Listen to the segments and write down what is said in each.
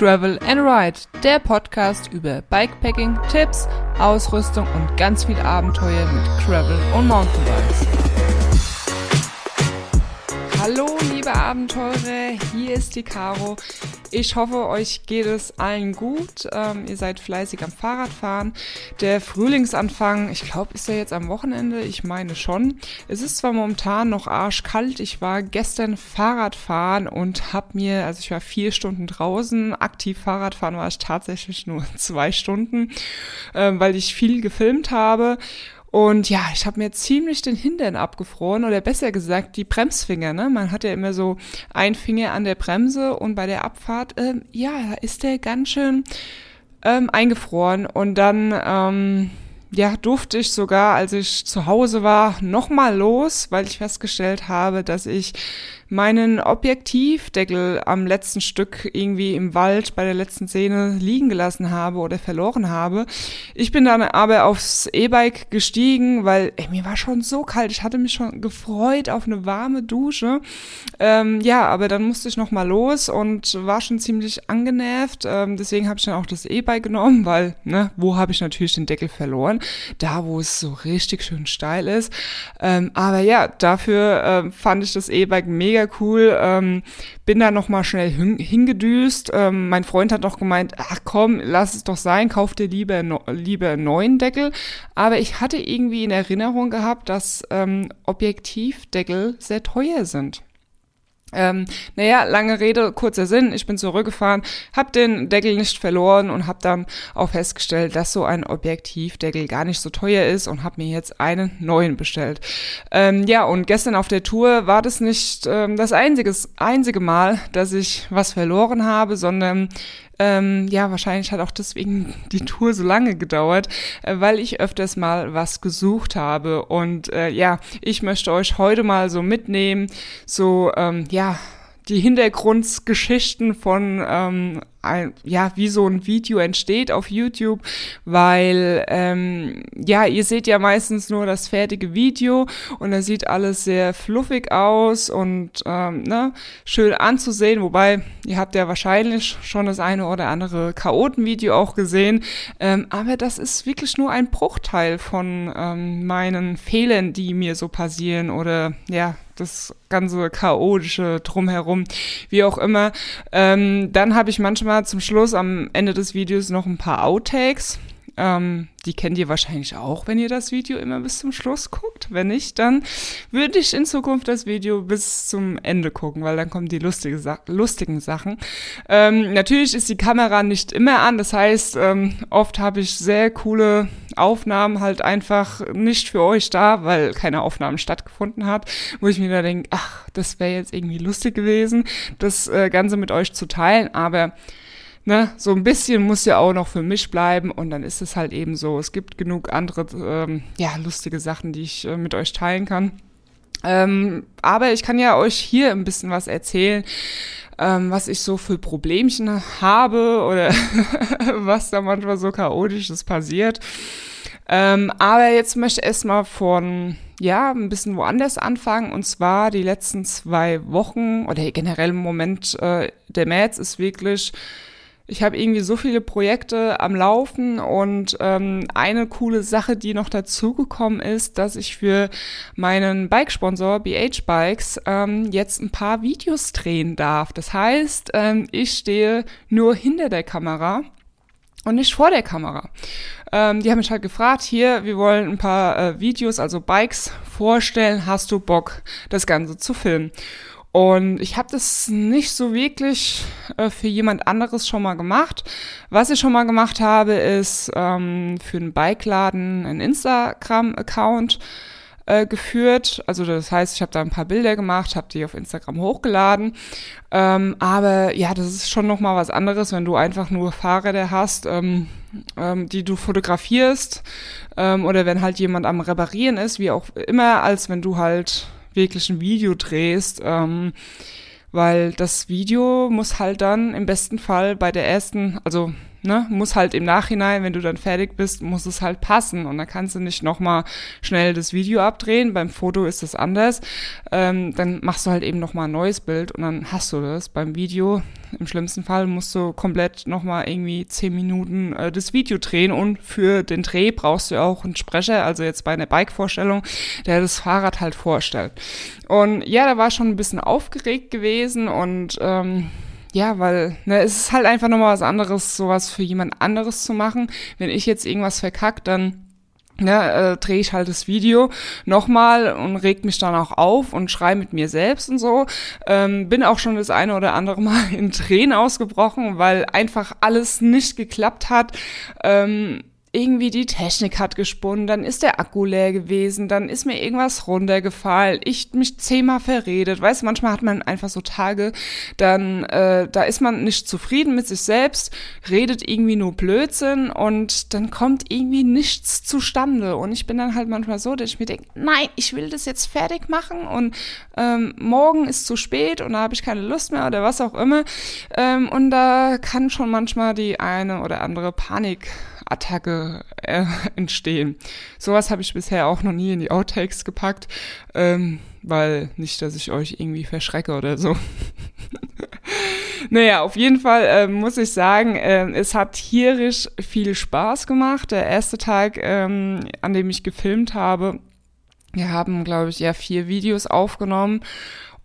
Travel and Ride, der Podcast über Bikepacking, Tipps, Ausrüstung und ganz viel Abenteuer mit Travel und Mountainbikes. Hallo liebe Abenteurer, hier ist die Caro. Ich hoffe, euch geht es allen gut. Ähm, ihr seid fleißig am Fahrradfahren. Der Frühlingsanfang, ich glaube, ist ja jetzt am Wochenende. Ich meine schon. Es ist zwar momentan noch arschkalt. Ich war gestern Fahrradfahren und habe mir, also ich war vier Stunden draußen. Aktiv Fahrradfahren war ich tatsächlich nur zwei Stunden, äh, weil ich viel gefilmt habe. Und ja, ich habe mir ziemlich den Hintern abgefroren oder besser gesagt die Bremsfinger. Ne? Man hat ja immer so ein Finger an der Bremse und bei der Abfahrt, ähm, ja, da ist der ganz schön ähm, eingefroren. Und dann ähm, ja, durfte ich sogar, als ich zu Hause war, nochmal los, weil ich festgestellt habe, dass ich meinen Objektivdeckel am letzten Stück irgendwie im Wald bei der letzten Szene liegen gelassen habe oder verloren habe. Ich bin dann aber aufs E-Bike gestiegen, weil ey, mir war schon so kalt. Ich hatte mich schon gefreut auf eine warme Dusche. Ähm, ja, aber dann musste ich noch mal los und war schon ziemlich angenervt. Ähm, deswegen habe ich dann auch das E-Bike genommen, weil, ne, wo habe ich natürlich den Deckel verloren? Da, wo es so richtig schön steil ist. Ähm, aber ja, dafür äh, fand ich das E-Bike mega mega cool. Ähm, bin da nochmal schnell hin, hingedüst. Ähm, mein Freund hat noch gemeint, ach komm, lass es doch sein, kauf dir lieber, lieber einen neuen Deckel. Aber ich hatte irgendwie in Erinnerung gehabt, dass ähm, Objektivdeckel sehr teuer sind. Ähm, naja, lange Rede, kurzer Sinn. Ich bin zurückgefahren, habe den Deckel nicht verloren und habe dann auch festgestellt, dass so ein Objektivdeckel gar nicht so teuer ist und habe mir jetzt einen neuen bestellt. Ähm, ja, und gestern auf der Tour war das nicht ähm, das einziges, einzige Mal, dass ich was verloren habe, sondern ähm, ja, wahrscheinlich hat auch deswegen die Tour so lange gedauert, äh, weil ich öfters mal was gesucht habe. Und äh, ja, ich möchte euch heute mal so mitnehmen, so ähm, ja, die Hintergrundgeschichten von ähm, ein, ja, wie so ein Video entsteht auf YouTube, weil ähm, ja, ihr seht ja meistens nur das fertige Video und da sieht alles sehr fluffig aus und ähm, ne, schön anzusehen, wobei ihr habt ja wahrscheinlich schon das eine oder andere Chaoten-Video auch gesehen, ähm, aber das ist wirklich nur ein Bruchteil von ähm, meinen Fehlern, die mir so passieren oder ja, das ganze chaotische drumherum, wie auch immer. Ähm, dann habe ich manchmal mal zum Schluss am Ende des Videos noch ein paar Outtakes. Ähm, die kennt ihr wahrscheinlich auch, wenn ihr das Video immer bis zum Schluss guckt. Wenn nicht, dann würde ich in Zukunft das Video bis zum Ende gucken, weil dann kommen die lustige Sa lustigen Sachen. Ähm, natürlich ist die Kamera nicht immer an, das heißt, ähm, oft habe ich sehr coole Aufnahmen halt einfach nicht für euch da, weil keine Aufnahmen stattgefunden hat, wo ich mir da denke, ach, das wäre jetzt irgendwie lustig gewesen, das äh, Ganze mit euch zu teilen, aber ne, so ein bisschen muss ja auch noch für mich bleiben und dann ist es halt eben so. Es gibt genug andere, ähm, ja, lustige Sachen, die ich äh, mit euch teilen kann. Ähm, aber ich kann ja euch hier ein bisschen was erzählen, ähm, was ich so für Problemchen habe oder was da manchmal so chaotisches passiert. Ähm, aber jetzt möchte ich erstmal von, ja, ein bisschen woanders anfangen. Und zwar die letzten zwei Wochen oder generell im Moment, äh, der März ist wirklich ich habe irgendwie so viele Projekte am Laufen und ähm, eine coole Sache, die noch dazugekommen ist, dass ich für meinen Bikesponsor BH Bikes ähm, jetzt ein paar Videos drehen darf. Das heißt, ähm, ich stehe nur hinter der Kamera und nicht vor der Kamera. Ähm, die haben mich halt gefragt, hier, wir wollen ein paar äh, Videos, also Bikes vorstellen, hast du Bock, das Ganze zu filmen? Und ich habe das nicht so wirklich äh, für jemand anderes schon mal gemacht. Was ich schon mal gemacht habe, ist ähm, für einen Bikeladen einen Instagram-Account äh, geführt. Also das heißt, ich habe da ein paar Bilder gemacht, habe die auf Instagram hochgeladen. Ähm, aber ja, das ist schon noch mal was anderes, wenn du einfach nur Fahrräder hast, ähm, ähm, die du fotografierst ähm, oder wenn halt jemand am Reparieren ist, wie auch immer, als wenn du halt wirklich ein Video drehst, ähm, weil das Video muss halt dann im besten Fall bei der ersten, also ne, muss halt im Nachhinein, wenn du dann fertig bist, muss es halt passen. Und dann kannst du nicht nochmal schnell das Video abdrehen. Beim Foto ist das anders. Ähm, dann machst du halt eben nochmal ein neues Bild und dann hast du das. Beim Video, im schlimmsten Fall, musst du komplett nochmal irgendwie zehn Minuten äh, das Video drehen. Und für den Dreh brauchst du auch einen Sprecher, also jetzt bei einer Bike-Vorstellung, der das Fahrrad halt vorstellt. Und ja, da war schon ein bisschen aufgeregt gewesen und ähm, ja, weil ne, es ist halt einfach nochmal was anderes, sowas für jemand anderes zu machen. Wenn ich jetzt irgendwas verkackt, dann ne, äh, drehe ich halt das Video nochmal und reg mich dann auch auf und schrei mit mir selbst und so. Ähm, bin auch schon das eine oder andere Mal in Tränen ausgebrochen, weil einfach alles nicht geklappt hat. Ähm, irgendwie die Technik hat gesponnen, dann ist der Akku leer gewesen, dann ist mir irgendwas runtergefallen, ich mich zehnmal verredet. Weißt du, manchmal hat man einfach so Tage, dann äh, da ist man nicht zufrieden mit sich selbst, redet irgendwie nur Blödsinn und dann kommt irgendwie nichts zustande. Und ich bin dann halt manchmal so, dass ich mir denke, nein, ich will das jetzt fertig machen und ähm, morgen ist zu spät und da habe ich keine Lust mehr oder was auch immer. Ähm, und da kann schon manchmal die eine oder andere Panik Attacke äh, entstehen. Sowas habe ich bisher auch noch nie in die Outtakes gepackt, ähm, weil nicht, dass ich euch irgendwie verschrecke oder so. naja, auf jeden Fall äh, muss ich sagen, äh, es hat tierisch viel Spaß gemacht. Der erste Tag, ähm, an dem ich gefilmt habe, wir haben, glaube ich, ja vier Videos aufgenommen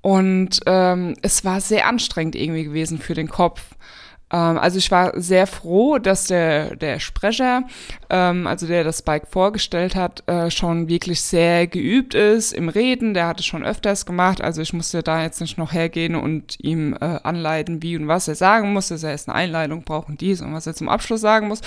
und ähm, es war sehr anstrengend irgendwie gewesen für den Kopf. Ähm, also ich war sehr froh, dass der, der Sprecher, ähm, also der das Bike vorgestellt hat, äh, schon wirklich sehr geübt ist im Reden. Der hat es schon öfters gemacht. Also ich musste da jetzt nicht noch hergehen und ihm äh, anleiten, wie und was er sagen muss, dass er jetzt eine Einleitung braucht und dies und was er zum Abschluss sagen muss,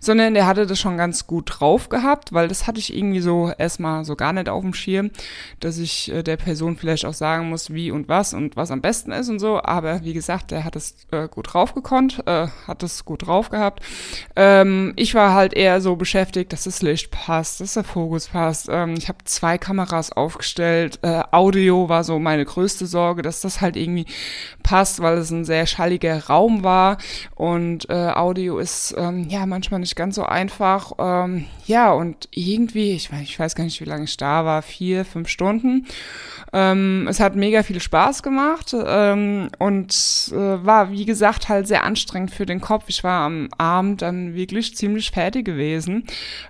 sondern der hatte das schon ganz gut drauf gehabt, weil das hatte ich irgendwie so erstmal so gar nicht auf dem Schirm, dass ich äh, der Person vielleicht auch sagen muss, wie und was und was am besten ist und so. Aber wie gesagt, der hat es äh, gut drauf gekonnt äh, hat es gut drauf gehabt. Ähm, ich war halt eher so beschäftigt, dass das Licht passt, dass der Fokus passt. Ähm, ich habe zwei Kameras aufgestellt. Äh, Audio war so meine größte Sorge, dass das halt irgendwie passt, weil es ein sehr schalliger Raum war und äh, Audio ist ähm, ja manchmal nicht ganz so einfach. Ähm, ja, und irgendwie, ich weiß, ich weiß gar nicht, wie lange ich da war, vier, fünf Stunden. Ähm, es hat mega viel Spaß gemacht ähm, und äh, war, wie gesagt, halt sehr anstrengend für den Kopf. Ich war am Abend dann wirklich ziemlich fertig gewesen.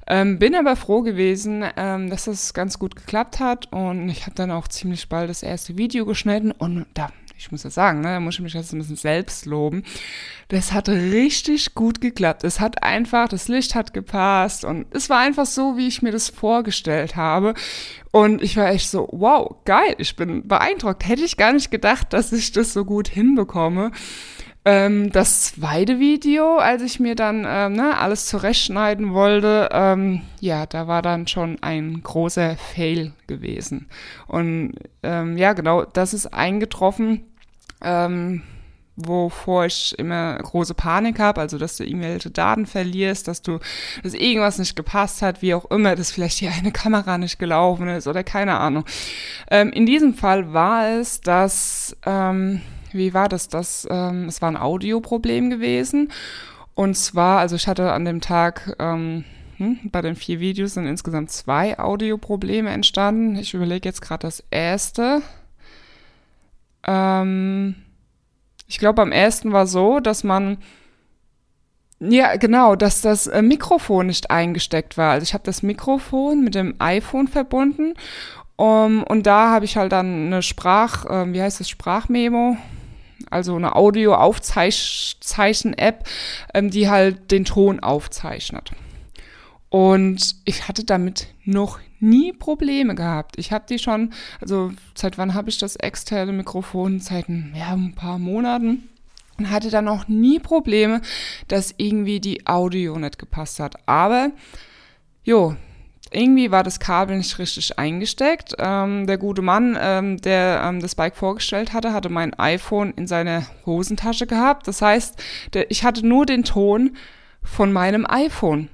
Ähm, bin aber froh gewesen, ähm, dass das ganz gut geklappt hat und ich habe dann auch ziemlich bald das erste Video geschnitten und da ich muss das sagen, ne, da muss ich mich jetzt ein bisschen selbst loben. Das hat richtig gut geklappt. Es hat einfach, das Licht hat gepasst und es war einfach so, wie ich mir das vorgestellt habe. Und ich war echt so, wow, geil, ich bin beeindruckt. Hätte ich gar nicht gedacht, dass ich das so gut hinbekomme. Ähm, das zweite Video, als ich mir dann ähm, ne, alles zurechtschneiden wollte, ähm, ja, da war dann schon ein großer Fail gewesen. Und ähm, ja, genau, das ist eingetroffen ähm, wovor ich immer große Panik habe, also dass du irgendwelche Daten verlierst, dass du, dass irgendwas nicht gepasst hat, wie auch immer, dass vielleicht hier eine Kamera nicht gelaufen ist oder keine Ahnung. Ähm, in diesem Fall war es, dass, wie war das, das, ähm, es war ein Audioproblem gewesen und zwar, also ich hatte an dem Tag, ähm, hm, bei den vier Videos sind insgesamt zwei Audioprobleme entstanden. Ich überlege jetzt gerade das erste. Ähm, ich glaube, am ersten war so, dass man ja, genau, dass das äh, Mikrofon nicht eingesteckt war. Also ich habe das Mikrofon mit dem iPhone verbunden um, und da habe ich halt dann eine Sprach, äh, wie heißt das, Sprachmemo, also eine Audio-Aufzeichen-App, ähm, die halt den Ton aufzeichnet. Und ich hatte damit noch nie Probleme gehabt. Ich habe die schon, also seit wann habe ich das externe Mikrofon? Seit ja, ein paar Monaten. Und hatte da noch nie Probleme, dass irgendwie die Audio nicht gepasst hat. Aber, jo, irgendwie war das Kabel nicht richtig eingesteckt. Ähm, der gute Mann, ähm, der ähm, das Bike vorgestellt hatte, hatte mein iPhone in seiner Hosentasche gehabt. Das heißt, der, ich hatte nur den Ton von meinem iPhone.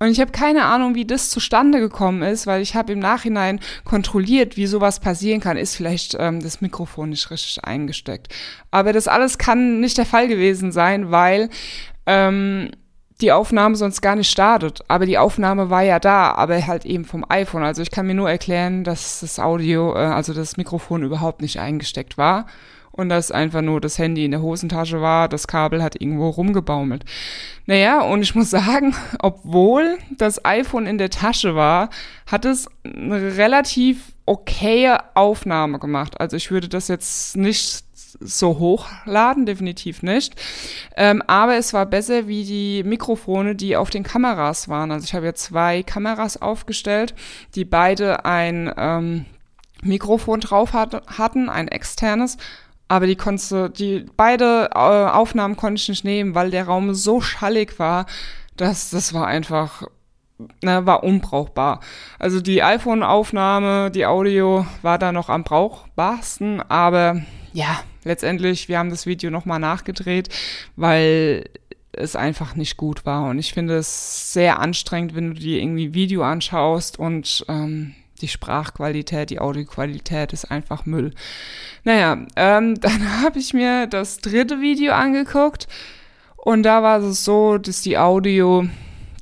Und ich habe keine Ahnung, wie das zustande gekommen ist, weil ich habe im Nachhinein kontrolliert, wie sowas passieren kann. Ist vielleicht ähm, das Mikrofon nicht richtig eingesteckt. Aber das alles kann nicht der Fall gewesen sein, weil ähm, die Aufnahme sonst gar nicht startet. Aber die Aufnahme war ja da, aber halt eben vom iPhone. Also ich kann mir nur erklären, dass das Audio, äh, also das Mikrofon überhaupt nicht eingesteckt war und dass einfach nur das Handy in der Hosentasche war, das Kabel hat irgendwo rumgebaumelt. Naja, und ich muss sagen, obwohl das iPhone in der Tasche war, hat es eine relativ okaye Aufnahme gemacht. Also ich würde das jetzt nicht so hochladen, definitiv nicht. Ähm, aber es war besser wie die Mikrofone, die auf den Kameras waren. Also ich habe ja zwei Kameras aufgestellt, die beide ein ähm, Mikrofon drauf hat, hatten, ein externes. Aber die konnte, die beide äh, Aufnahmen konnte ich nicht nehmen, weil der Raum so schallig war, dass das war einfach na, war unbrauchbar. Also die iPhone-Aufnahme, die Audio war da noch am brauchbarsten, aber ja, letztendlich, wir haben das Video nochmal nachgedreht, weil es einfach nicht gut war. Und ich finde es sehr anstrengend, wenn du dir irgendwie Video anschaust und ähm, die Sprachqualität, die Audioqualität ist einfach Müll. Naja, ähm, dann habe ich mir das dritte Video angeguckt und da war es so, dass die Audio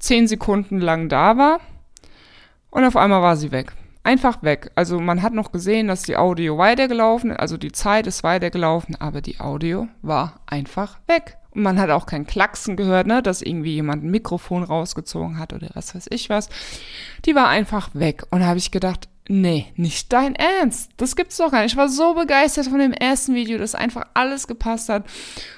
zehn Sekunden lang da war und auf einmal war sie weg einfach weg. Also man hat noch gesehen, dass die Audio weitergelaufen, ist, also die Zeit ist weitergelaufen, aber die Audio war einfach weg. Und man hat auch kein Klacksen gehört, ne, dass irgendwie jemand ein Mikrofon rausgezogen hat oder was weiß ich was. Die war einfach weg. Und da habe ich gedacht, nee, nicht dein Ernst. Das gibt's doch gar nicht. Ich war so begeistert von dem ersten Video, dass einfach alles gepasst hat.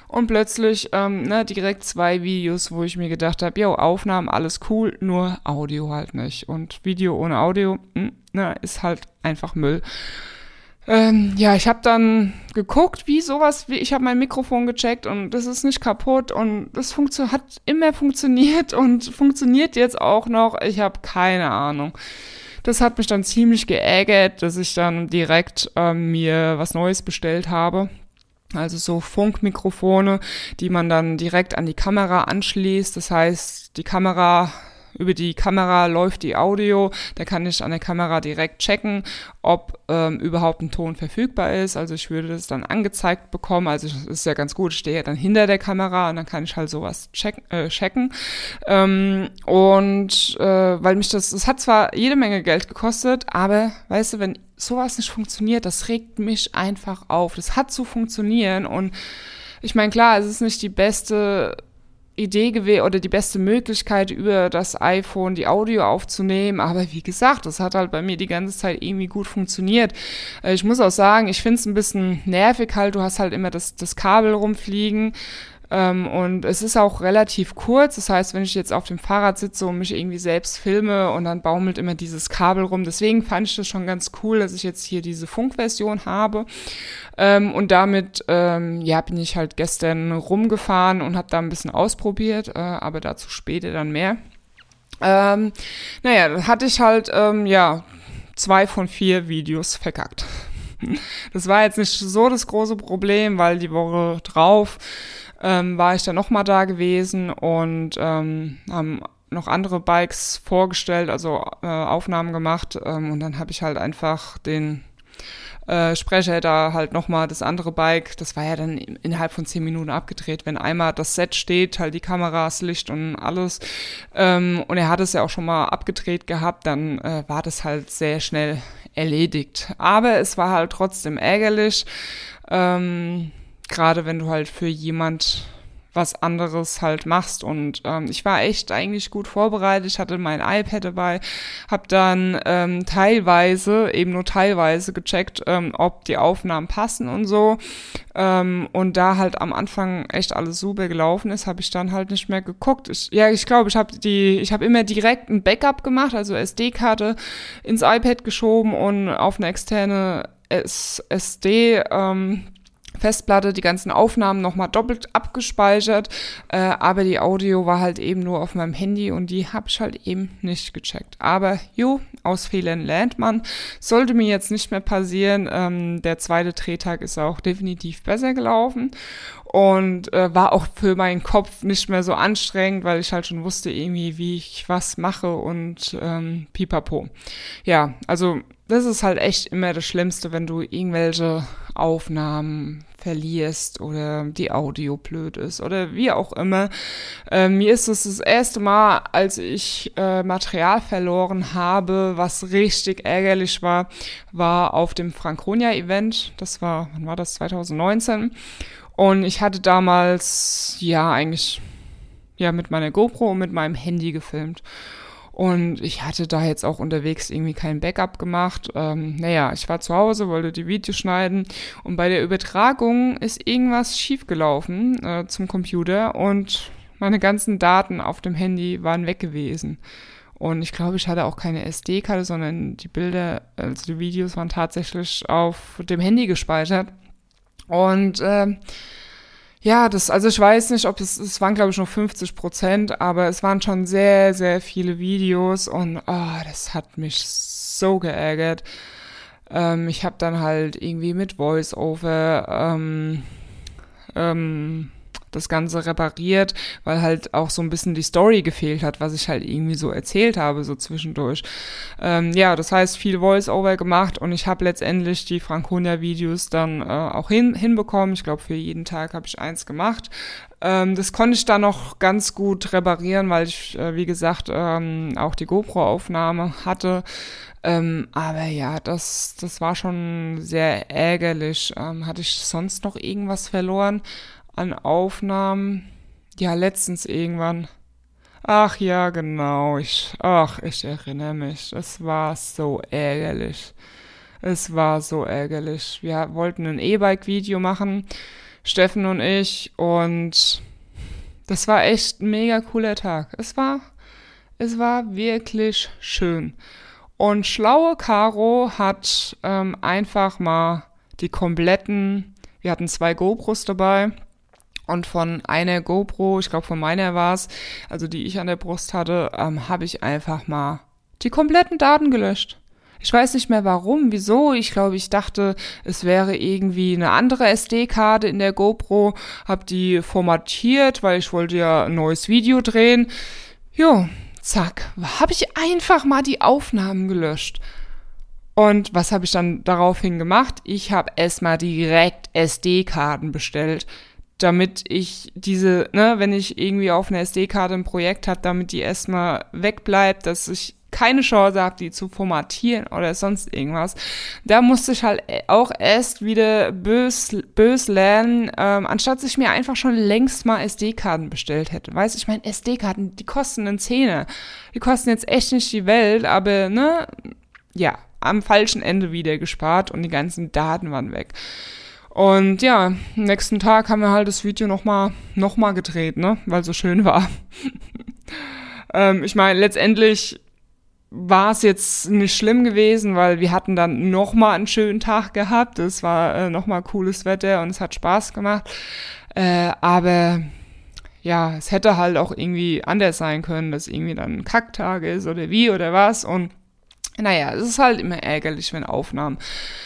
Und plötzlich, ähm, ne, direkt zwei Videos, wo ich mir gedacht habe, jo, Aufnahmen, alles cool, nur Audio halt nicht. Und Video ohne Audio, mh, hm, ne, ist halt einfach Müll. Ähm, ja, ich habe dann geguckt, wie sowas, wie ich habe mein Mikrofon gecheckt und das ist nicht kaputt und das hat immer funktioniert und funktioniert jetzt auch noch. Ich habe keine Ahnung. Das hat mich dann ziemlich geärgert, dass ich dann direkt ähm, mir was Neues bestellt habe. Also so Funkmikrofone, die man dann direkt an die Kamera anschließt. Das heißt, die Kamera über die Kamera läuft die Audio, da kann ich an der Kamera direkt checken, ob ähm, überhaupt ein Ton verfügbar ist. Also ich würde das dann angezeigt bekommen. Also das ist ja ganz gut, ich stehe ja dann hinter der Kamera und dann kann ich halt sowas check, äh, checken. Ähm, und äh, weil mich das, es hat zwar jede Menge Geld gekostet, aber weißt du, wenn sowas nicht funktioniert, das regt mich einfach auf. Das hat zu funktionieren und ich meine, klar, es ist nicht die beste Idee gewesen oder die beste Möglichkeit, über das iPhone die Audio aufzunehmen. Aber wie gesagt, das hat halt bei mir die ganze Zeit irgendwie gut funktioniert. Äh, ich muss auch sagen, ich finde es ein bisschen nervig halt. Du hast halt immer das, das Kabel rumfliegen. Ähm, und es ist auch relativ kurz. Das heißt, wenn ich jetzt auf dem Fahrrad sitze und mich irgendwie selbst filme und dann baumelt immer dieses Kabel rum. Deswegen fand ich das schon ganz cool, dass ich jetzt hier diese Funkversion habe. Ähm, und damit, ähm, ja, bin ich halt gestern rumgefahren und habe da ein bisschen ausprobiert, äh, aber dazu später dann mehr. Ähm, naja, dann hatte ich halt, ähm, ja, zwei von vier Videos verkackt. Das war jetzt nicht so das große Problem, weil die Woche drauf ähm, war ich dann nochmal da gewesen und ähm, haben noch andere Bikes vorgestellt, also äh, Aufnahmen gemacht ähm, und dann habe ich halt einfach den äh, Sprecher da halt nochmal das andere Bike, das war ja dann innerhalb von zehn Minuten abgedreht, wenn einmal das Set steht, halt die Kameras, Licht und alles ähm, und er hat es ja auch schon mal abgedreht gehabt, dann äh, war das halt sehr schnell erledigt. Aber es war halt trotzdem ärgerlich, ähm, gerade wenn du halt für jemand was anderes halt machst. Und ähm, ich war echt eigentlich gut vorbereitet. Ich hatte mein iPad dabei, habe dann ähm, teilweise, eben nur teilweise gecheckt, ähm, ob die Aufnahmen passen und so. Ähm, und da halt am Anfang echt alles super gelaufen ist, habe ich dann halt nicht mehr geguckt. Ich, ja, ich glaube, ich habe die, ich habe immer direkt ein Backup gemacht, also SD-Karte ins iPad geschoben und auf eine externe SD ähm, Festplatte die ganzen Aufnahmen nochmal doppelt abgespeichert, äh, aber die Audio war halt eben nur auf meinem Handy und die habe ich halt eben nicht gecheckt. Aber jo, aus Fehlern lernt man. Sollte mir jetzt nicht mehr passieren. Ähm, der zweite Drehtag ist auch definitiv besser gelaufen und äh, war auch für meinen Kopf nicht mehr so anstrengend, weil ich halt schon wusste irgendwie, wie ich was mache und ähm, pipapo. Ja, also das ist halt echt immer das Schlimmste, wenn du irgendwelche Aufnahmen verlierst oder die Audio blöd ist oder wie auch immer. Äh, mir ist es das erste Mal, als ich äh, Material verloren habe, was richtig ärgerlich war, war auf dem Franconia-Event. Das war, wann war das? 2019. Und ich hatte damals, ja, eigentlich, ja, mit meiner GoPro und mit meinem Handy gefilmt. Und ich hatte da jetzt auch unterwegs irgendwie kein Backup gemacht. Ähm, naja, ich war zu Hause, wollte die Videos schneiden und bei der Übertragung ist irgendwas schiefgelaufen äh, zum Computer und meine ganzen Daten auf dem Handy waren weg gewesen. Und ich glaube, ich hatte auch keine SD-Karte, sondern die Bilder, also die Videos waren tatsächlich auf dem Handy gespeichert. Und äh, ja, das, also ich weiß nicht, ob es, es waren glaube ich nur 50 Prozent, aber es waren schon sehr, sehr viele Videos und oh, das hat mich so geärgert. Ähm, ich habe dann halt irgendwie mit Voice-Over ähm, ähm, das Ganze repariert, weil halt auch so ein bisschen die Story gefehlt hat, was ich halt irgendwie so erzählt habe, so zwischendurch. Ähm, ja, das heißt, viel Voice-Over gemacht und ich habe letztendlich die Franconia-Videos dann äh, auch hin, hinbekommen. Ich glaube, für jeden Tag habe ich eins gemacht. Ähm, das konnte ich dann noch ganz gut reparieren, weil ich, äh, wie gesagt, ähm, auch die GoPro-Aufnahme hatte. Ähm, aber ja, das, das war schon sehr ärgerlich. Hatte ich sonst noch irgendwas verloren? An Aufnahmen. Ja, letztens irgendwann. Ach ja, genau. Ich, ach, ich erinnere mich. Es war so ärgerlich. Es war so ärgerlich. Wir wollten ein E-Bike-Video machen, Steffen und ich, und das war echt ein mega cooler Tag. Es war, es war wirklich schön. Und schlaue Caro hat ähm, einfach mal die kompletten, wir hatten zwei GoPros dabei, und von einer GoPro, ich glaube von meiner war es, also die ich an der Brust hatte, ähm, habe ich einfach mal die kompletten Daten gelöscht. Ich weiß nicht mehr warum, wieso. Ich glaube, ich dachte, es wäre irgendwie eine andere SD-Karte in der GoPro. Hab die formatiert, weil ich wollte ja ein neues Video drehen. Jo, zack, habe ich einfach mal die Aufnahmen gelöscht. Und was habe ich dann daraufhin gemacht? Ich habe erstmal direkt SD-Karten bestellt damit ich diese, ne, wenn ich irgendwie auf einer SD-Karte ein Projekt habe, damit die erstmal wegbleibt, dass ich keine Chance habe, die zu formatieren oder sonst irgendwas. Da musste ich halt auch erst wieder bös, bös lernen, ähm, anstatt ich mir einfach schon längst mal SD-Karten bestellt hätte. Weißt ich meine, SD-Karten, die kosten einen Zehner. Die kosten jetzt echt nicht die Welt, aber ne, ja, am falschen Ende wieder gespart und die ganzen Daten waren weg. Und ja, nächsten Tag haben wir halt das Video nochmal noch mal gedreht, ne? Weil so schön war. ähm, ich meine, letztendlich war es jetzt nicht schlimm gewesen, weil wir hatten dann nochmal einen schönen Tag gehabt. Es war äh, nochmal cooles Wetter und es hat Spaß gemacht. Äh, aber ja, es hätte halt auch irgendwie anders sein können, dass irgendwie dann ein Kacktag ist oder wie oder was. Und naja, es ist halt immer ärgerlich, wenn Aufnahmen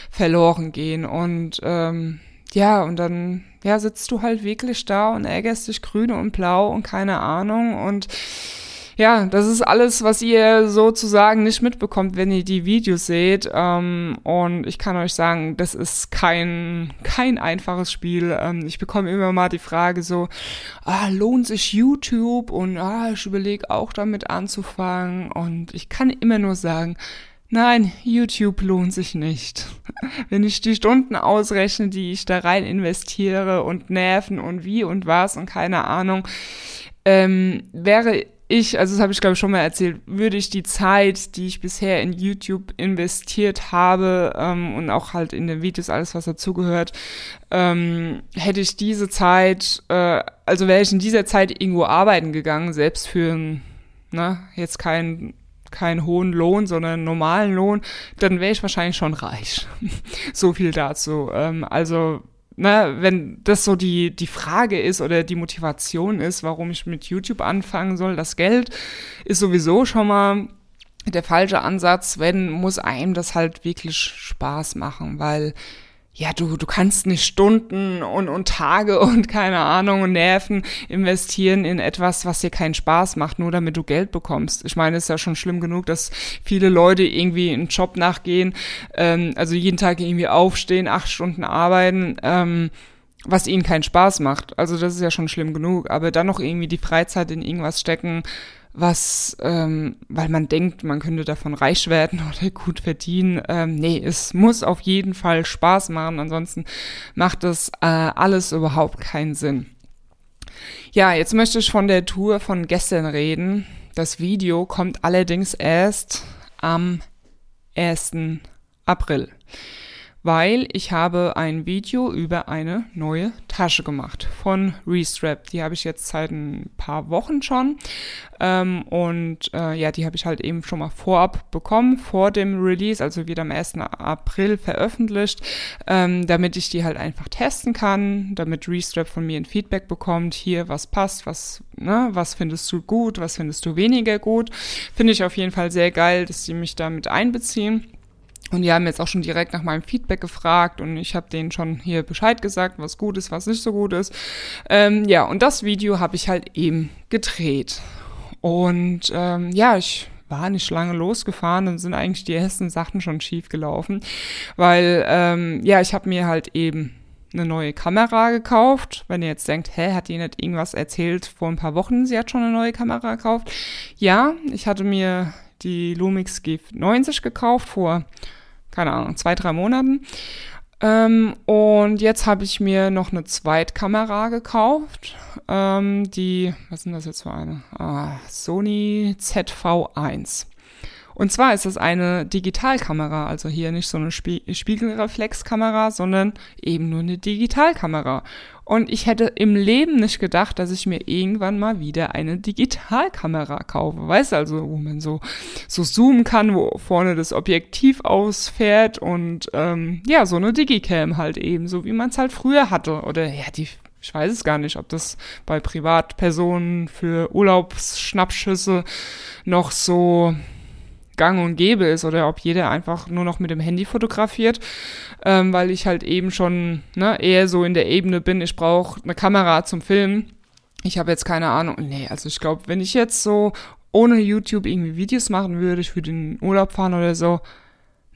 verloren gehen. Und ähm, ja, und dann ja, sitzt du halt wirklich da und ärgerst dich grün und blau und keine Ahnung. Und ja, das ist alles, was ihr sozusagen nicht mitbekommt, wenn ihr die Videos seht. Ähm, und ich kann euch sagen, das ist kein, kein einfaches Spiel. Ähm, ich bekomme immer mal die Frage so, ah, lohnt sich YouTube? Und ah, ich überlege auch damit anzufangen. Und ich kann immer nur sagen, Nein, YouTube lohnt sich nicht. Wenn ich die Stunden ausrechne, die ich da rein investiere und Nerven und wie und was und keine Ahnung, ähm, wäre ich, also das habe ich glaube ich schon mal erzählt, würde ich die Zeit, die ich bisher in YouTube investiert habe ähm, und auch halt in den Videos alles, was dazugehört, ähm, hätte ich diese Zeit, äh, also wäre ich in dieser Zeit irgendwo arbeiten gegangen, selbst für ein, na, jetzt kein keinen hohen Lohn, sondern einen normalen Lohn, dann wäre ich wahrscheinlich schon reich. so viel dazu. Ähm, also ne, wenn das so die, die Frage ist oder die Motivation ist, warum ich mit YouTube anfangen soll, das Geld ist sowieso schon mal der falsche Ansatz. Wenn, muss einem das halt wirklich Spaß machen, weil ja, du, du kannst nicht Stunden und, und Tage und keine Ahnung und Nerven investieren in etwas, was dir keinen Spaß macht, nur damit du Geld bekommst. Ich meine, es ist ja schon schlimm genug, dass viele Leute irgendwie einen Job nachgehen, ähm, also jeden Tag irgendwie aufstehen, acht Stunden arbeiten, ähm, was ihnen keinen Spaß macht. Also das ist ja schon schlimm genug, aber dann noch irgendwie die Freizeit in irgendwas stecken, was, ähm, weil man denkt, man könnte davon reich werden oder gut verdienen. Ähm, nee, es muss auf jeden Fall Spaß machen, ansonsten macht das äh, alles überhaupt keinen Sinn. Ja, jetzt möchte ich von der Tour von gestern reden. Das Video kommt allerdings erst am 1. April weil ich habe ein Video über eine neue Tasche gemacht von Restrap. Die habe ich jetzt seit ein paar Wochen schon ähm, und äh, ja, die habe ich halt eben schon mal vorab bekommen, vor dem Release, also wieder am 1. April veröffentlicht, ähm, damit ich die halt einfach testen kann, damit Restrap von mir ein Feedback bekommt, hier was passt, was, ne, was findest du gut, was findest du weniger gut. Finde ich auf jeden Fall sehr geil, dass sie mich damit einbeziehen. Und die haben jetzt auch schon direkt nach meinem Feedback gefragt und ich habe denen schon hier Bescheid gesagt, was gut ist, was nicht so gut ist. Ähm, ja, und das Video habe ich halt eben gedreht. Und ähm, ja, ich war nicht lange losgefahren, dann sind eigentlich die ersten Sachen schon schief gelaufen, weil ähm, ja, ich habe mir halt eben eine neue Kamera gekauft. Wenn ihr jetzt denkt, hä, hat die nicht irgendwas erzählt vor ein paar Wochen, sie hat schon eine neue Kamera gekauft? Ja, ich hatte mir die Lumix G90 gekauft vor keine Ahnung, zwei, drei Monaten. Ähm, und jetzt habe ich mir noch eine Zweitkamera gekauft. Ähm, die, was sind das jetzt für eine? Ah, Sony ZV1. Und zwar ist es eine Digitalkamera, also hier nicht so eine Spie Spiegelreflexkamera, sondern eben nur eine Digitalkamera. Und ich hätte im Leben nicht gedacht, dass ich mir irgendwann mal wieder eine Digitalkamera kaufe. Weißt du, also, wo man so, so zoomen kann, wo vorne das Objektiv ausfährt und ähm, ja, so eine Digicam halt eben, so wie man es halt früher hatte. Oder ja, die ich weiß es gar nicht, ob das bei Privatpersonen für Urlaubsschnappschüsse noch so gang und gäbe ist oder ob jeder einfach nur noch mit dem Handy fotografiert, ähm, weil ich halt eben schon ne, eher so in der Ebene bin, ich brauche eine Kamera zum Filmen. Ich habe jetzt keine Ahnung. Nee, also ich glaube, wenn ich jetzt so ohne YouTube irgendwie Videos machen würde, ich würde in den Urlaub fahren oder so,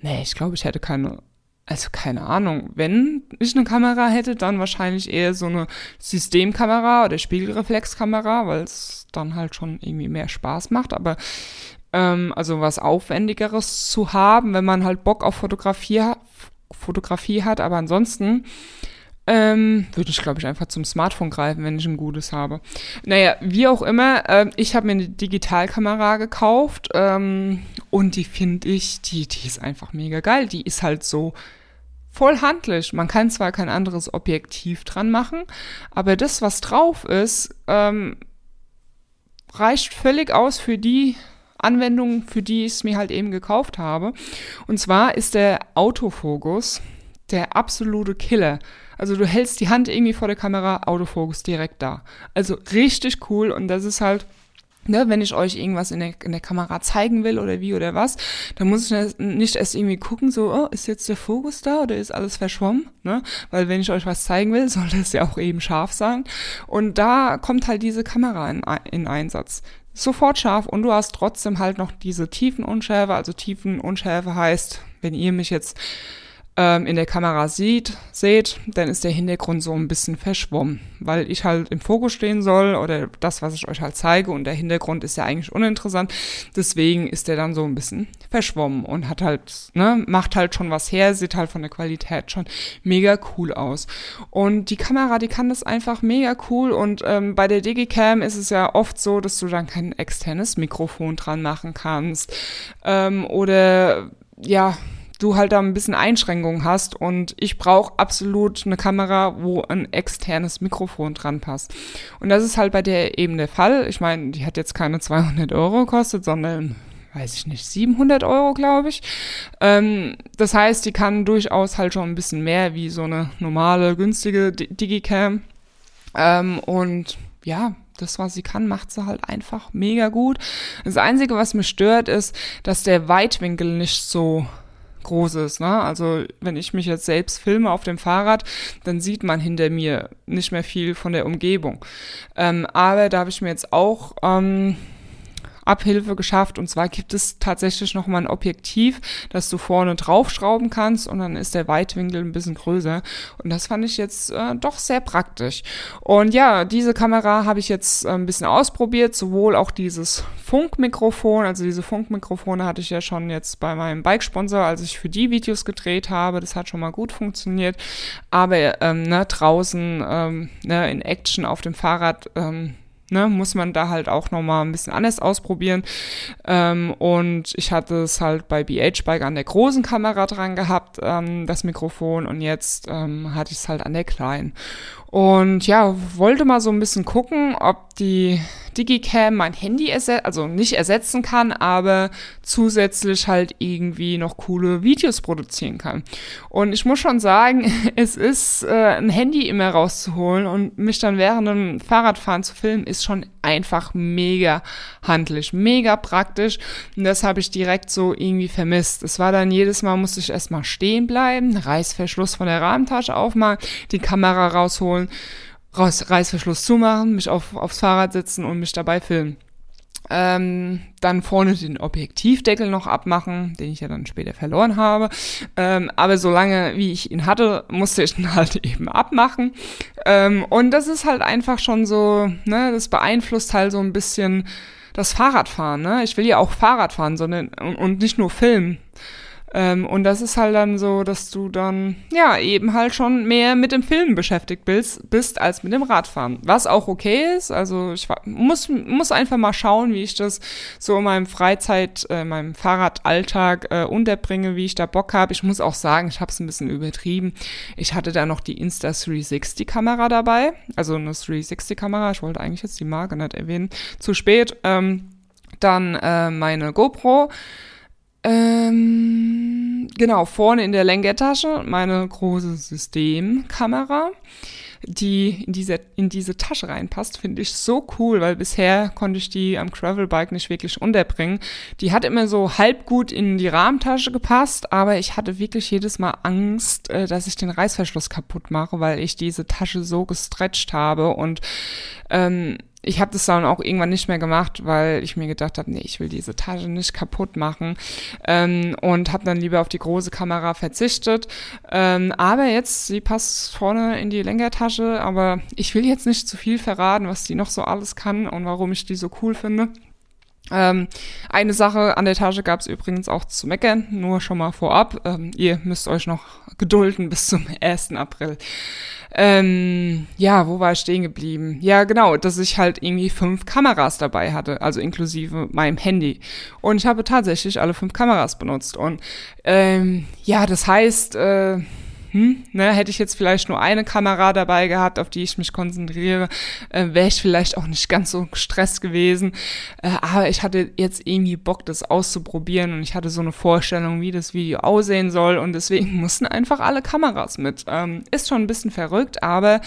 nee, ich glaube, ich hätte keine also keine Ahnung, wenn ich eine Kamera hätte, dann wahrscheinlich eher so eine Systemkamera oder Spiegelreflexkamera, weil es dann halt schon irgendwie mehr Spaß macht. Aber ähm, also was Aufwendigeres zu haben, wenn man halt Bock auf Fotografie, Fotografie hat. Aber ansonsten ähm, würde ich, glaube ich, einfach zum Smartphone greifen, wenn ich ein gutes habe. Naja, wie auch immer, äh, ich habe mir eine Digitalkamera gekauft ähm, und die finde ich, die, die ist einfach mega geil. Die ist halt so voll handlich. Man kann zwar kein anderes Objektiv dran machen, aber das, was drauf ist, ähm, reicht völlig aus für die Anwendung, für die ich es mir halt eben gekauft habe. Und zwar ist der Autofokus der absolute Killer. Also du hältst die Hand irgendwie vor der Kamera, Autofokus direkt da. Also richtig cool und das ist halt Ne, wenn ich euch irgendwas in der, in der Kamera zeigen will oder wie oder was, dann muss ich nicht erst irgendwie gucken, so, oh, ist jetzt der Fokus da oder ist alles verschwommen? Ne? Weil wenn ich euch was zeigen will, soll das ja auch eben scharf sein. Und da kommt halt diese Kamera in, in Einsatz sofort scharf und du hast trotzdem halt noch diese Tiefenunschärfe. Also Tiefenunschärfe heißt, wenn ihr mich jetzt ähm, in der Kamera sieht, seht, dann ist der Hintergrund so ein bisschen verschwommen, weil ich halt im Fokus stehen soll oder das, was ich euch halt zeige und der Hintergrund ist ja eigentlich uninteressant. Deswegen ist der dann so ein bisschen verschwommen und hat halt, ne, macht halt schon was her, sieht halt von der Qualität schon mega cool aus. Und die Kamera, die kann das einfach mega cool und ähm, bei der Digicam ist es ja oft so, dass du dann kein externes Mikrofon dran machen kannst ähm, oder ja, du halt da ein bisschen Einschränkungen hast und ich brauche absolut eine Kamera, wo ein externes Mikrofon dran passt. Und das ist halt bei der eben der Fall. Ich meine, die hat jetzt keine 200 Euro gekostet, sondern weiß ich nicht, 700 Euro, glaube ich. Ähm, das heißt, die kann durchaus halt schon ein bisschen mehr wie so eine normale, günstige Digicam. Ähm, und ja, das, was sie kann, macht sie halt einfach mega gut. Das Einzige, was mich stört, ist, dass der Weitwinkel nicht so Großes. Ne? Also wenn ich mich jetzt selbst filme auf dem Fahrrad, dann sieht man hinter mir nicht mehr viel von der Umgebung. Ähm, aber da habe ich mir jetzt auch ähm, Abhilfe geschafft. Und zwar gibt es tatsächlich noch mal ein Objektiv, das du vorne draufschrauben kannst und dann ist der Weitwinkel ein bisschen größer. Und das fand ich jetzt äh, doch sehr praktisch. Und ja, diese Kamera habe ich jetzt äh, ein bisschen ausprobiert, sowohl auch dieses Funkmikrofon, also diese Funkmikrofone hatte ich ja schon jetzt bei meinem Bike-Sponsor, als ich für die Videos gedreht habe. Das hat schon mal gut funktioniert. Aber ähm, ne, draußen ähm, ne, in Action auf dem Fahrrad ähm, ne, muss man da halt auch nochmal ein bisschen anders ausprobieren. Ähm, und ich hatte es halt bei BH Bike an der großen Kamera dran gehabt, ähm, das Mikrofon, und jetzt ähm, hatte ich es halt an der kleinen. Und ja, wollte mal so ein bisschen gucken, ob die Digicam mein Handy ersetzt, also nicht ersetzen kann, aber zusätzlich halt irgendwie noch coole Videos produzieren kann. Und ich muss schon sagen, es ist äh, ein Handy immer rauszuholen und mich dann während dem Fahrradfahren zu filmen, ist schon einfach mega handlich, mega praktisch. Und das habe ich direkt so irgendwie vermisst. Es war dann jedes Mal, musste ich erstmal stehen bleiben, Reißverschluss von der Rahmentasche aufmachen, die Kamera rausholen, raus, Reißverschluss zumachen, mich auf, aufs Fahrrad setzen und mich dabei filmen. Ähm, dann vorne den Objektivdeckel noch abmachen, den ich ja dann später verloren habe. Ähm, aber solange wie ich ihn hatte, musste ich ihn halt eben abmachen. Ähm, und das ist halt einfach schon so, ne, das beeinflusst halt so ein bisschen das Fahrradfahren. Ne? Ich will ja auch Fahrrad fahren, sondern und, und nicht nur filmen. Ähm, und das ist halt dann so, dass du dann, ja, eben halt schon mehr mit dem Film beschäftigt bist, bist als mit dem Radfahren. Was auch okay ist. Also ich muss, muss einfach mal schauen, wie ich das so in meinem Freizeit, äh, meinem Fahrradalltag äh, unterbringe, wie ich da Bock habe. Ich muss auch sagen, ich habe es ein bisschen übertrieben. Ich hatte da noch die Insta360 Kamera dabei. Also eine 360 Kamera. Ich wollte eigentlich jetzt die Marke nicht erwähnen. Zu spät. Ähm, dann äh, meine GoPro. Ähm, genau, vorne in der Lenkertasche meine große Systemkamera, die in diese, in diese Tasche reinpasst, finde ich so cool, weil bisher konnte ich die am Gravelbike nicht wirklich unterbringen. Die hat immer so halb gut in die Rahmentasche gepasst, aber ich hatte wirklich jedes Mal Angst, äh, dass ich den Reißverschluss kaputt mache, weil ich diese Tasche so gestretcht habe und ähm, ich habe das dann auch irgendwann nicht mehr gemacht, weil ich mir gedacht habe, nee, ich will diese Tasche nicht kaputt machen ähm, und habe dann lieber auf die große Kamera verzichtet. Ähm, aber jetzt, sie passt vorne in die Lenkertasche, aber ich will jetzt nicht zu viel verraten, was die noch so alles kann und warum ich die so cool finde. Ähm, eine Sache an der Tasche gab es übrigens auch zu meckern, nur schon mal vorab. Ähm, ihr müsst euch noch gedulden bis zum 1. April. Ähm, ja, wo war ich stehen geblieben? Ja, genau, dass ich halt irgendwie fünf Kameras dabei hatte, also inklusive meinem Handy. Und ich habe tatsächlich alle fünf Kameras benutzt. Und ähm, ja, das heißt, äh, hm, ne, hätte ich jetzt vielleicht nur eine Kamera dabei gehabt, auf die ich mich konzentriere, äh, wäre ich vielleicht auch nicht ganz so gestresst gewesen. Äh, aber ich hatte jetzt irgendwie Bock, das auszuprobieren und ich hatte so eine Vorstellung, wie das Video aussehen soll und deswegen mussten einfach alle Kameras mit. Ähm, ist schon ein bisschen verrückt, aber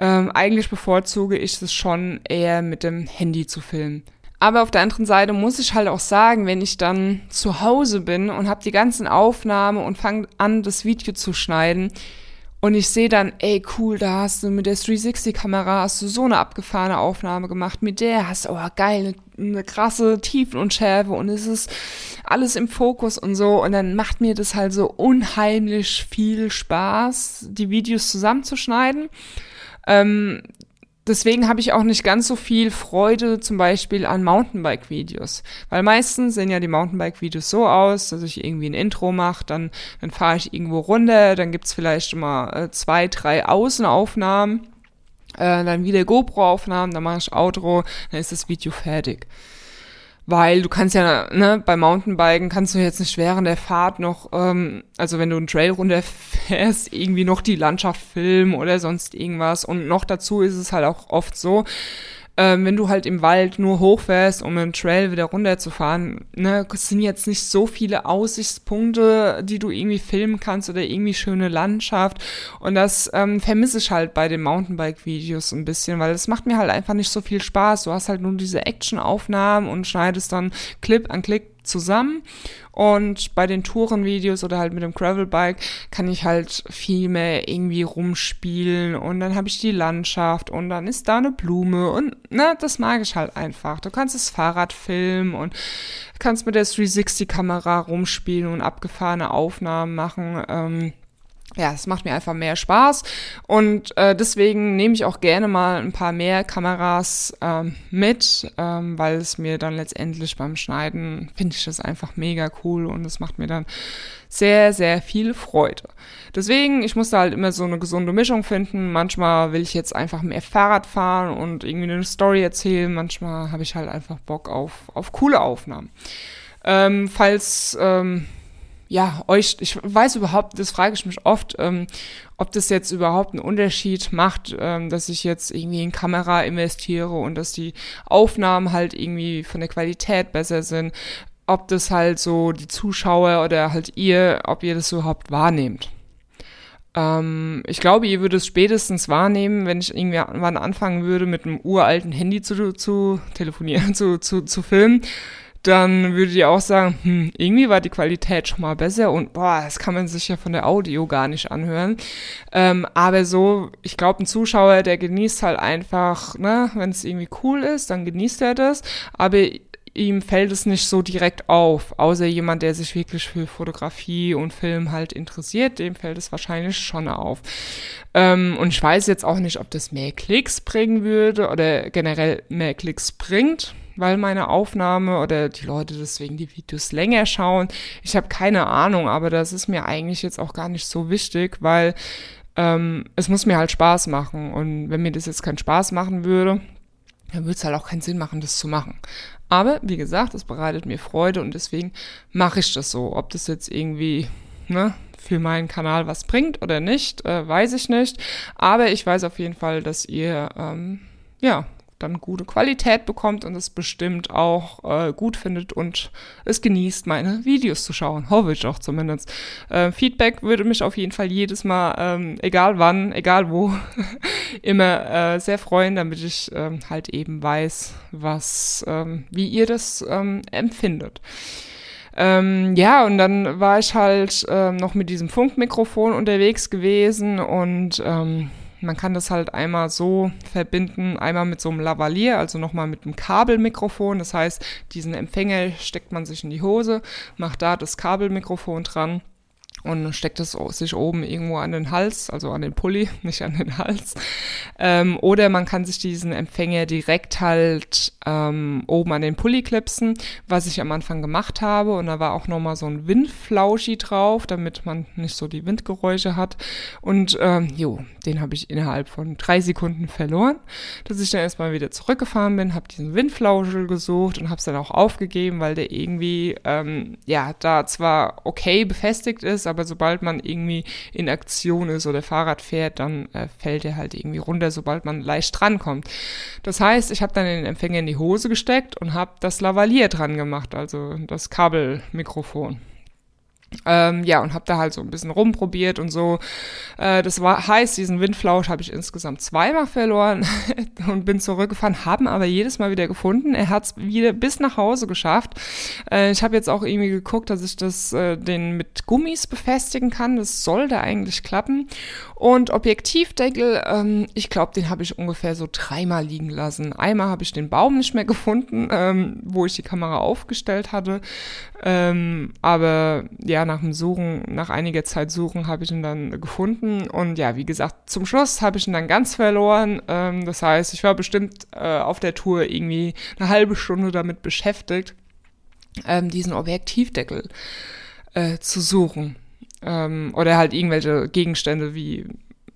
ähm, eigentlich bevorzuge ich es schon eher mit dem Handy zu filmen. Aber auf der anderen Seite muss ich halt auch sagen, wenn ich dann zu Hause bin und habe die ganzen Aufnahmen und fange an, das Video zu schneiden und ich sehe dann, ey cool, da hast du mit der 360-Kamera hast du so eine abgefahrene Aufnahme gemacht, mit der hast du, oh geil, eine, eine krasse Tiefenunschärfe und es ist alles im Fokus und so und dann macht mir das halt so unheimlich viel Spaß, die Videos zusammenzuschneiden. Ähm, deswegen habe ich auch nicht ganz so viel Freude zum Beispiel an Mountainbike-Videos. Weil meistens sehen ja die Mountainbike-Videos so aus, dass ich irgendwie ein Intro mache, dann, dann fahre ich irgendwo runter, dann gibt's vielleicht immer äh, zwei, drei Außenaufnahmen, äh, dann wieder GoPro-Aufnahmen, dann mache ich Outro, dann ist das Video fertig weil du kannst ja, ne, bei Mountainbiken kannst du jetzt nicht während der Fahrt noch, ähm, also wenn du einen Trail runterfährst, irgendwie noch die Landschaft filmen oder sonst irgendwas. Und noch dazu ist es halt auch oft so, ähm, wenn du halt im Wald nur hochfährst, um einen Trail wieder runterzufahren, ne, sind jetzt nicht so viele Aussichtspunkte, die du irgendwie filmen kannst oder irgendwie schöne Landschaft. Und das ähm, vermisse ich halt bei den Mountainbike-Videos ein bisschen, weil es macht mir halt einfach nicht so viel Spaß. Du hast halt nur diese Action-Aufnahmen und schneidest dann Clip an Clip zusammen. Und bei den Tourenvideos oder halt mit dem Gravelbike kann ich halt viel mehr irgendwie rumspielen und dann habe ich die Landschaft und dann ist da eine Blume und ne, das mag ich halt einfach. Du kannst das Fahrrad filmen und kannst mit der 360-Kamera rumspielen und abgefahrene Aufnahmen machen. Ähm, ja, es macht mir einfach mehr Spaß und äh, deswegen nehme ich auch gerne mal ein paar mehr Kameras ähm, mit, ähm, weil es mir dann letztendlich beim Schneiden finde ich das einfach mega cool und es macht mir dann sehr, sehr viel Freude. Deswegen, ich muss da halt immer so eine gesunde Mischung finden. Manchmal will ich jetzt einfach mehr Fahrrad fahren und irgendwie eine Story erzählen. Manchmal habe ich halt einfach Bock auf, auf coole Aufnahmen. Ähm, falls ähm, ja, euch, ich weiß überhaupt, das frage ich mich oft, ähm, ob das jetzt überhaupt einen Unterschied macht, ähm, dass ich jetzt irgendwie in Kamera investiere und dass die Aufnahmen halt irgendwie von der Qualität besser sind, ob das halt so die Zuschauer oder halt ihr, ob ihr das überhaupt wahrnehmt. Ähm, ich glaube, ihr würdet es spätestens wahrnehmen, wenn ich irgendwann anfangen würde, mit einem uralten Handy zu, zu telefonieren, zu, zu, zu filmen dann würdet ihr auch sagen, hm, irgendwie war die Qualität schon mal besser und boah, das kann man sich ja von der Audio gar nicht anhören. Ähm, aber so, ich glaube, ein Zuschauer, der genießt halt einfach, ne, wenn es irgendwie cool ist, dann genießt er das, aber ihm fällt es nicht so direkt auf, außer jemand, der sich wirklich für Fotografie und Film halt interessiert, dem fällt es wahrscheinlich schon auf. Ähm, und ich weiß jetzt auch nicht, ob das mehr Klicks bringen würde oder generell mehr Klicks bringt weil meine Aufnahme oder die Leute deswegen die Videos länger schauen. Ich habe keine Ahnung, aber das ist mir eigentlich jetzt auch gar nicht so wichtig, weil ähm, es muss mir halt Spaß machen. Und wenn mir das jetzt keinen Spaß machen würde, dann würde es halt auch keinen Sinn machen, das zu machen. Aber wie gesagt, es bereitet mir Freude und deswegen mache ich das so. Ob das jetzt irgendwie ne, für meinen Kanal was bringt oder nicht, äh, weiß ich nicht. Aber ich weiß auf jeden Fall, dass ihr ähm, ja dann gute Qualität bekommt und es bestimmt auch äh, gut findet und es genießt, meine Videos zu schauen. Hoffe ich auch zumindest. Äh, Feedback würde mich auf jeden Fall jedes Mal, ähm, egal wann, egal wo, immer äh, sehr freuen, damit ich ähm, halt eben weiß, was, ähm, wie ihr das ähm, empfindet. Ähm, ja, und dann war ich halt ähm, noch mit diesem Funkmikrofon unterwegs gewesen und ähm, man kann das halt einmal so verbinden, einmal mit so einem Lavalier, also nochmal mit einem Kabelmikrofon. Das heißt, diesen Empfänger steckt man sich in die Hose, macht da das Kabelmikrofon dran und steckt es sich oben irgendwo an den Hals, also an den Pulli, nicht an den Hals. Ähm, oder man kann sich diesen Empfänger direkt halt ähm, oben an den Pulli klipsen, was ich am Anfang gemacht habe. Und da war auch nochmal so ein Windflauschi drauf, damit man nicht so die Windgeräusche hat. Und ähm, jo, den habe ich innerhalb von drei Sekunden verloren, dass ich dann erstmal wieder zurückgefahren bin, habe diesen Windflauschel gesucht und habe es dann auch aufgegeben, weil der irgendwie, ähm, ja, da zwar okay befestigt ist, aber sobald man irgendwie in Aktion ist oder Fahrrad fährt, dann äh, fällt er halt irgendwie runter, sobald man leicht drankommt. Das heißt, ich habe dann den Empfänger in die Hose gesteckt und habe das Lavalier dran gemacht, also das Kabelmikrofon. Ähm, ja, und habe da halt so ein bisschen rumprobiert und so. Äh, das war heißt, diesen Windflausch habe ich insgesamt zweimal verloren und bin zurückgefahren, haben aber jedes Mal wieder gefunden. Er hat es wieder bis nach Hause geschafft. Äh, ich habe jetzt auch irgendwie geguckt, dass ich das äh, den mit Gummis befestigen kann. Das sollte eigentlich klappen. Und Objektivdeckel, ähm, ich glaube, den habe ich ungefähr so dreimal liegen lassen. Einmal habe ich den Baum nicht mehr gefunden, ähm, wo ich die Kamera aufgestellt hatte. Ähm, aber ja, nach dem Suchen, nach einiger Zeit Suchen habe ich ihn dann gefunden. Und ja, wie gesagt, zum Schluss habe ich ihn dann ganz verloren. Ähm, das heißt, ich war bestimmt äh, auf der Tour irgendwie eine halbe Stunde damit beschäftigt, ähm, diesen Objektivdeckel äh, zu suchen. Ähm, oder halt irgendwelche Gegenstände wie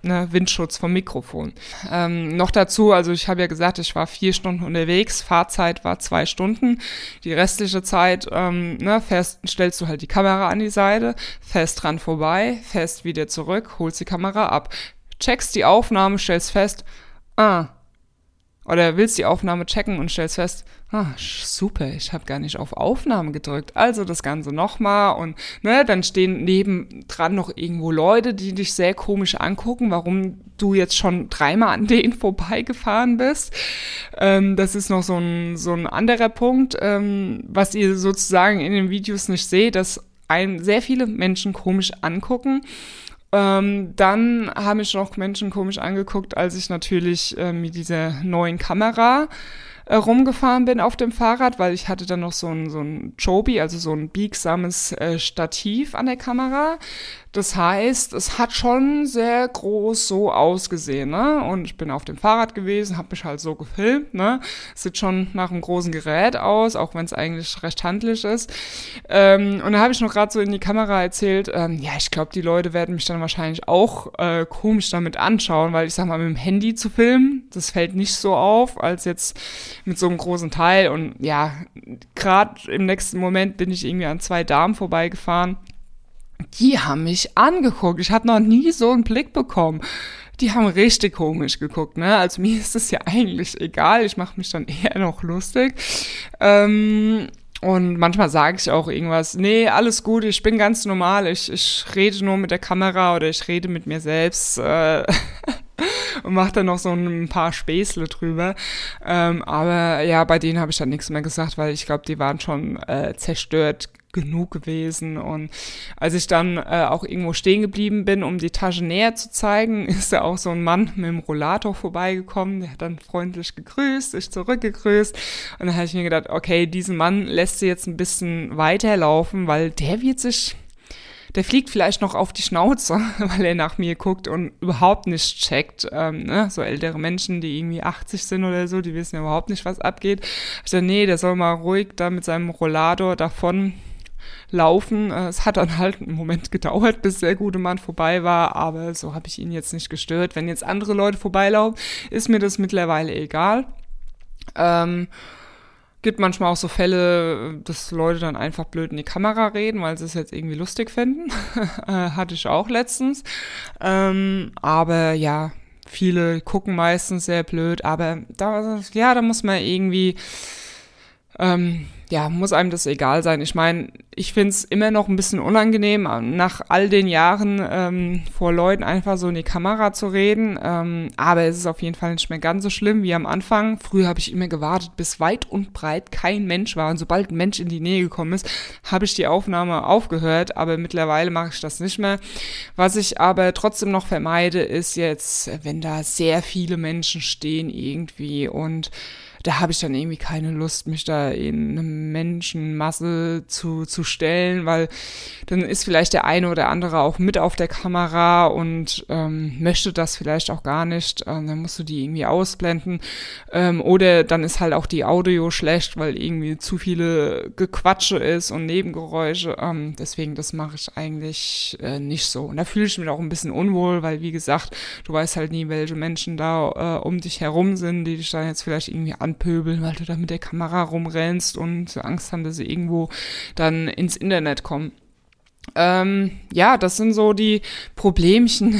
ne, Windschutz vom Mikrofon. Ähm, noch dazu, also ich habe ja gesagt, ich war vier Stunden unterwegs, Fahrzeit war zwei Stunden. Die restliche Zeit ähm, ne, fährst, stellst du halt die Kamera an die Seite, fährst dran vorbei, fährst wieder zurück, holst die Kamera ab, checkst die Aufnahme, stellst fest, ah, oder willst die Aufnahme checken und stellst fest, ah, super, ich habe gar nicht auf Aufnahme gedrückt. Also das Ganze nochmal und ne, dann stehen nebendran noch irgendwo Leute, die dich sehr komisch angucken, warum du jetzt schon dreimal an denen vorbeigefahren bist. Ähm, das ist noch so ein, so ein anderer Punkt, ähm, was ihr sozusagen in den Videos nicht seht, dass ein sehr viele Menschen komisch angucken. Ähm, dann haben mich noch Menschen komisch angeguckt, als ich natürlich äh, mit dieser neuen Kamera äh, rumgefahren bin auf dem Fahrrad, weil ich hatte dann noch so ein, so ein Joby, also so ein biegsames äh, Stativ an der Kamera. Das heißt, es hat schon sehr groß so ausgesehen, ne? Und ich bin auf dem Fahrrad gewesen, habe mich halt so gefilmt, ne? Sieht schon nach einem großen Gerät aus, auch wenn es eigentlich recht handlich ist. Ähm, und da habe ich noch gerade so in die Kamera erzählt, ähm, ja, ich glaube, die Leute werden mich dann wahrscheinlich auch äh, komisch damit anschauen, weil ich sag mal, mit dem Handy zu filmen, das fällt nicht so auf, als jetzt mit so einem großen Teil. Und ja, gerade im nächsten Moment bin ich irgendwie an zwei Damen vorbeigefahren die haben mich angeguckt. Ich habe noch nie so einen Blick bekommen. Die haben richtig komisch geguckt, ne? Also mir ist es ja eigentlich egal. Ich mache mich dann eher noch lustig. Ähm, und manchmal sage ich auch irgendwas, nee, alles gut, ich bin ganz normal, ich, ich rede nur mit der Kamera oder ich rede mit mir selbst äh, und mache dann noch so ein paar Späßle drüber. Ähm, aber ja, bei denen habe ich dann nichts mehr gesagt, weil ich glaube, die waren schon äh, zerstört genug gewesen. Und als ich dann äh, auch irgendwo stehen geblieben bin, um die Tasche näher zu zeigen, ist da auch so ein Mann mit dem Rollator vorbeigekommen. Der hat dann freundlich gegrüßt, ich zurückgegrüßt. Und dann habe ich mir gedacht, okay, diesen Mann lässt sie jetzt ein bisschen weiterlaufen, weil der wird sich der fliegt vielleicht noch auf die Schnauze, weil er nach mir guckt und überhaupt nicht checkt. Ähm, ne? So ältere Menschen, die irgendwie 80 sind oder so, die wissen ja überhaupt nicht, was abgeht. Ich dachte, nee, der soll mal ruhig da mit seinem Rollator davon laufen. Äh, es hat dann halt einen Moment gedauert, bis der gute Mann vorbei war, aber so habe ich ihn jetzt nicht gestört. Wenn jetzt andere Leute vorbeilaufen, ist mir das mittlerweile egal. Ähm, gibt manchmal auch so Fälle, dass Leute dann einfach blöd in die Kamera reden, weil sie es jetzt irgendwie lustig finden. Äh, hatte ich auch letztens. Ähm, aber ja, viele gucken meistens sehr blöd, aber da, ja, da muss man irgendwie ähm, ja, muss einem das egal sein. Ich meine, ich finde es immer noch ein bisschen unangenehm, nach all den Jahren ähm, vor Leuten einfach so in die Kamera zu reden. Ähm, aber es ist auf jeden Fall nicht mehr ganz so schlimm wie am Anfang. Früher habe ich immer gewartet, bis weit und breit kein Mensch war. Und sobald ein Mensch in die Nähe gekommen ist, habe ich die Aufnahme aufgehört. Aber mittlerweile mache ich das nicht mehr. Was ich aber trotzdem noch vermeide, ist jetzt, wenn da sehr viele Menschen stehen irgendwie und da habe ich dann irgendwie keine Lust, mich da in eine Menschenmasse zu, zu stellen, weil dann ist vielleicht der eine oder andere auch mit auf der Kamera und ähm, möchte das vielleicht auch gar nicht. Ähm, dann musst du die irgendwie ausblenden. Ähm, oder dann ist halt auch die Audio schlecht, weil irgendwie zu viele Gequatsche ist und Nebengeräusche. Ähm, deswegen, das mache ich eigentlich äh, nicht so. Und da fühle ich mich auch ein bisschen unwohl, weil wie gesagt, du weißt halt nie, welche Menschen da äh, um dich herum sind, die dich dann jetzt vielleicht irgendwie an anpöbeln, weil du da mit der Kamera rumrennst und Angst haben, dass sie irgendwo dann ins Internet kommen. Ähm, ja, das sind so die Problemchen,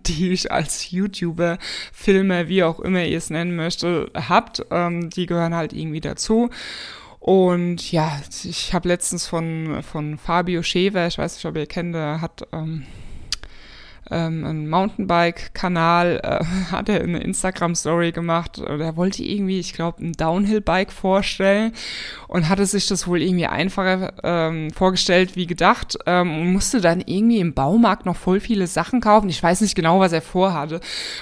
die ich als YouTuber, Filmer, wie auch immer ihr es nennen möchte, habt. Ähm, die gehören halt irgendwie dazu. Und ja, ich habe letztens von, von Fabio Schewer, ich weiß nicht, ob ihr kennt, der hat ähm, ähm, einen Mountainbike-Kanal, äh, hat er eine Instagram-Story gemacht. Er wollte irgendwie, ich glaube, ein Downhill-Bike vorstellen und hatte sich das wohl irgendwie einfacher ähm, vorgestellt wie gedacht ähm, und musste dann irgendwie im Baumarkt noch voll viele Sachen kaufen. Ich weiß nicht genau, was er vorhatte.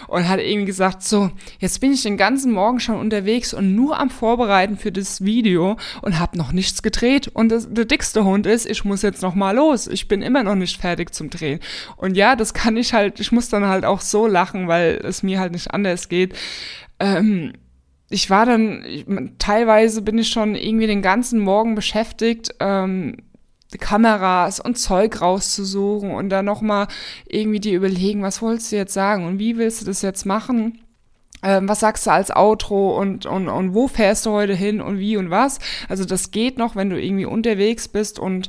Und hat irgendwie gesagt, so, jetzt bin ich den ganzen Morgen schon unterwegs und nur am Vorbereiten für das Video und habe noch nichts gedreht. Und das, der dickste Hund ist, ich muss jetzt noch mal los. Ich bin immer noch nicht fertig zum Drehen. Und ja, das kann kann ich halt, ich muss dann halt auch so lachen, weil es mir halt nicht anders geht. Ähm, ich war dann, ich, teilweise bin ich schon irgendwie den ganzen Morgen beschäftigt, ähm, Kameras und Zeug rauszusuchen und dann nochmal irgendwie dir überlegen, was wolltest du jetzt sagen und wie willst du das jetzt machen? Ähm, was sagst du als Outro und, und, und wo fährst du heute hin und wie und was? Also das geht noch, wenn du irgendwie unterwegs bist und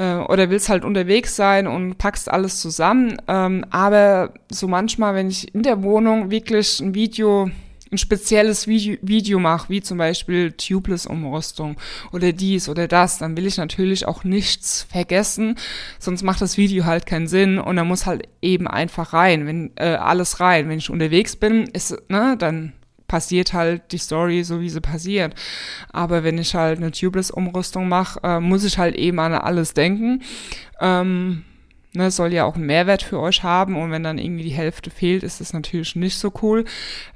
äh, oder willst halt unterwegs sein und packst alles zusammen. Ähm, aber so manchmal, wenn ich in der Wohnung wirklich ein Video ein spezielles Video, mache, wie zum Beispiel Tubeless-Umrüstung oder dies oder das, dann will ich natürlich auch nichts vergessen, sonst macht das Video halt keinen Sinn und dann muss halt eben einfach rein, wenn äh, alles rein. Wenn ich unterwegs bin, ist, ne, dann passiert halt die Story so, wie sie passiert. Aber wenn ich halt eine Tubeless-Umrüstung mache, äh, muss ich halt eben an alles denken. Ähm, Ne, soll ja auch einen Mehrwert für euch haben und wenn dann irgendwie die Hälfte fehlt, ist das natürlich nicht so cool.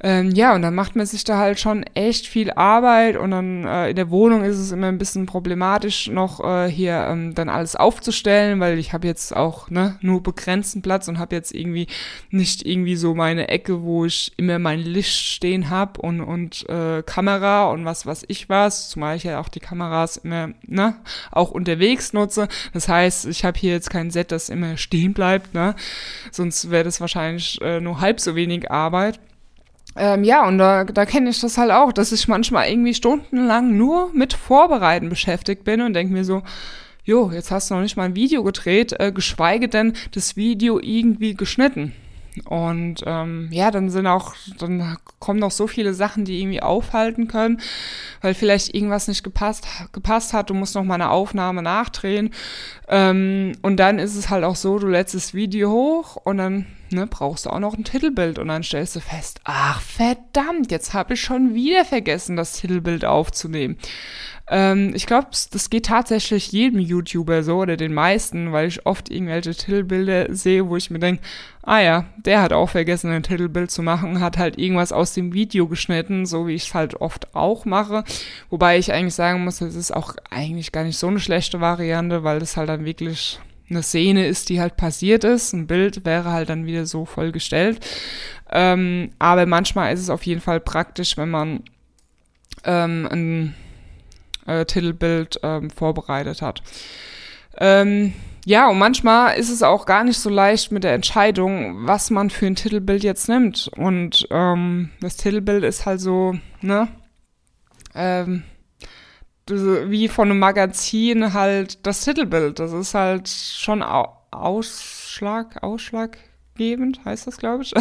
Ähm, ja, und dann macht man sich da halt schon echt viel Arbeit und dann äh, in der Wohnung ist es immer ein bisschen problematisch, noch äh, hier ähm, dann alles aufzustellen, weil ich habe jetzt auch ne, nur begrenzten Platz und habe jetzt irgendwie nicht irgendwie so meine Ecke, wo ich immer mein Licht stehen habe und, und äh, Kamera und was was ich was, zumal ich ja auch die Kameras immer ne, auch unterwegs nutze. Das heißt, ich habe hier jetzt kein Set, das immer immer stehen bleibt, ne? Sonst wäre das wahrscheinlich äh, nur halb so wenig Arbeit. Ähm, ja, und da, da kenne ich das halt auch, dass ich manchmal irgendwie stundenlang nur mit Vorbereiten beschäftigt bin und denke mir so, jo, jetzt hast du noch nicht mal ein Video gedreht, äh, geschweige denn das Video irgendwie geschnitten. Und ähm, ja, dann sind auch, dann kommen noch so viele Sachen, die irgendwie aufhalten können, weil vielleicht irgendwas nicht gepasst, gepasst hat, du musst noch mal eine Aufnahme nachdrehen. Ähm, und dann ist es halt auch so, du lädst das Video hoch und dann ne, brauchst du auch noch ein Titelbild und dann stellst du fest, ach verdammt, jetzt habe ich schon wieder vergessen, das Titelbild aufzunehmen. Ähm, ich glaube, das geht tatsächlich jedem YouTuber so oder den meisten, weil ich oft irgendwelche Titelbilder sehe, wo ich mir denke, ah ja, der hat auch vergessen, ein Titelbild zu machen, hat halt irgendwas aus dem Video geschnitten, so wie ich es halt oft auch mache. Wobei ich eigentlich sagen muss, das ist auch eigentlich gar nicht so eine schlechte Variante, weil das halt dann wirklich eine Szene ist, die halt passiert ist. Ein Bild wäre halt dann wieder so vollgestellt. Ähm, aber manchmal ist es auf jeden Fall praktisch, wenn man ähm, ein äh, Titelbild ähm, vorbereitet hat. Ähm, ja, und manchmal ist es auch gar nicht so leicht mit der Entscheidung, was man für ein Titelbild jetzt nimmt. Und ähm, das Titelbild ist halt so, ne, ähm, wie von einem Magazin halt das Titelbild. Das ist halt schon Ausschlag, Ausschlag, gebend, heißt das, glaube ich.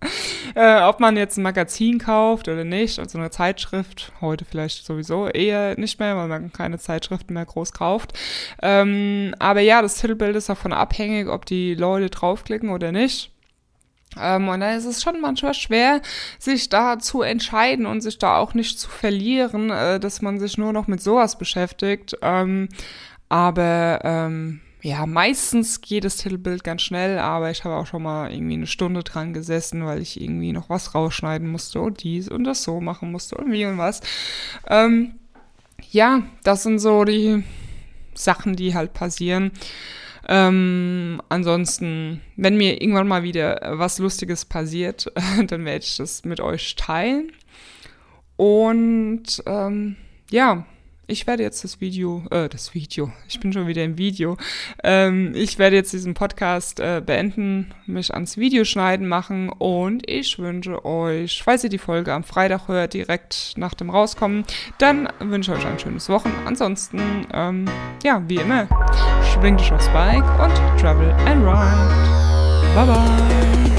äh, ob man jetzt ein Magazin kauft oder nicht, also eine Zeitschrift, heute vielleicht sowieso eher nicht mehr, weil man keine Zeitschriften mehr groß kauft. Ähm, aber ja, das Titelbild ist davon abhängig, ob die Leute draufklicken oder nicht. Ähm, und da ist es schon manchmal schwer, sich da zu entscheiden und sich da auch nicht zu verlieren, äh, dass man sich nur noch mit sowas beschäftigt. Ähm, aber ähm, ja, meistens geht das Titelbild ganz schnell, aber ich habe auch schon mal irgendwie eine Stunde dran gesessen, weil ich irgendwie noch was rausschneiden musste und dies und das so machen musste und wie und was. Ähm, ja, das sind so die Sachen, die halt passieren. Ähm, ansonsten, wenn mir irgendwann mal wieder was Lustiges passiert, dann werde ich das mit euch teilen. Und ähm, ja, ich werde jetzt das Video, äh, das Video, ich bin schon wieder im Video. Ähm, ich werde jetzt diesen Podcast äh, beenden, mich ans Videoschneiden machen und ich wünsche euch, falls ihr die Folge am Freitag hört, direkt nach dem Rauskommen, dann wünsche ich euch ein schönes Wochen. Ansonsten, ähm, ja, wie immer, schwingt euch aufs Bike und travel and ride. Bye bye.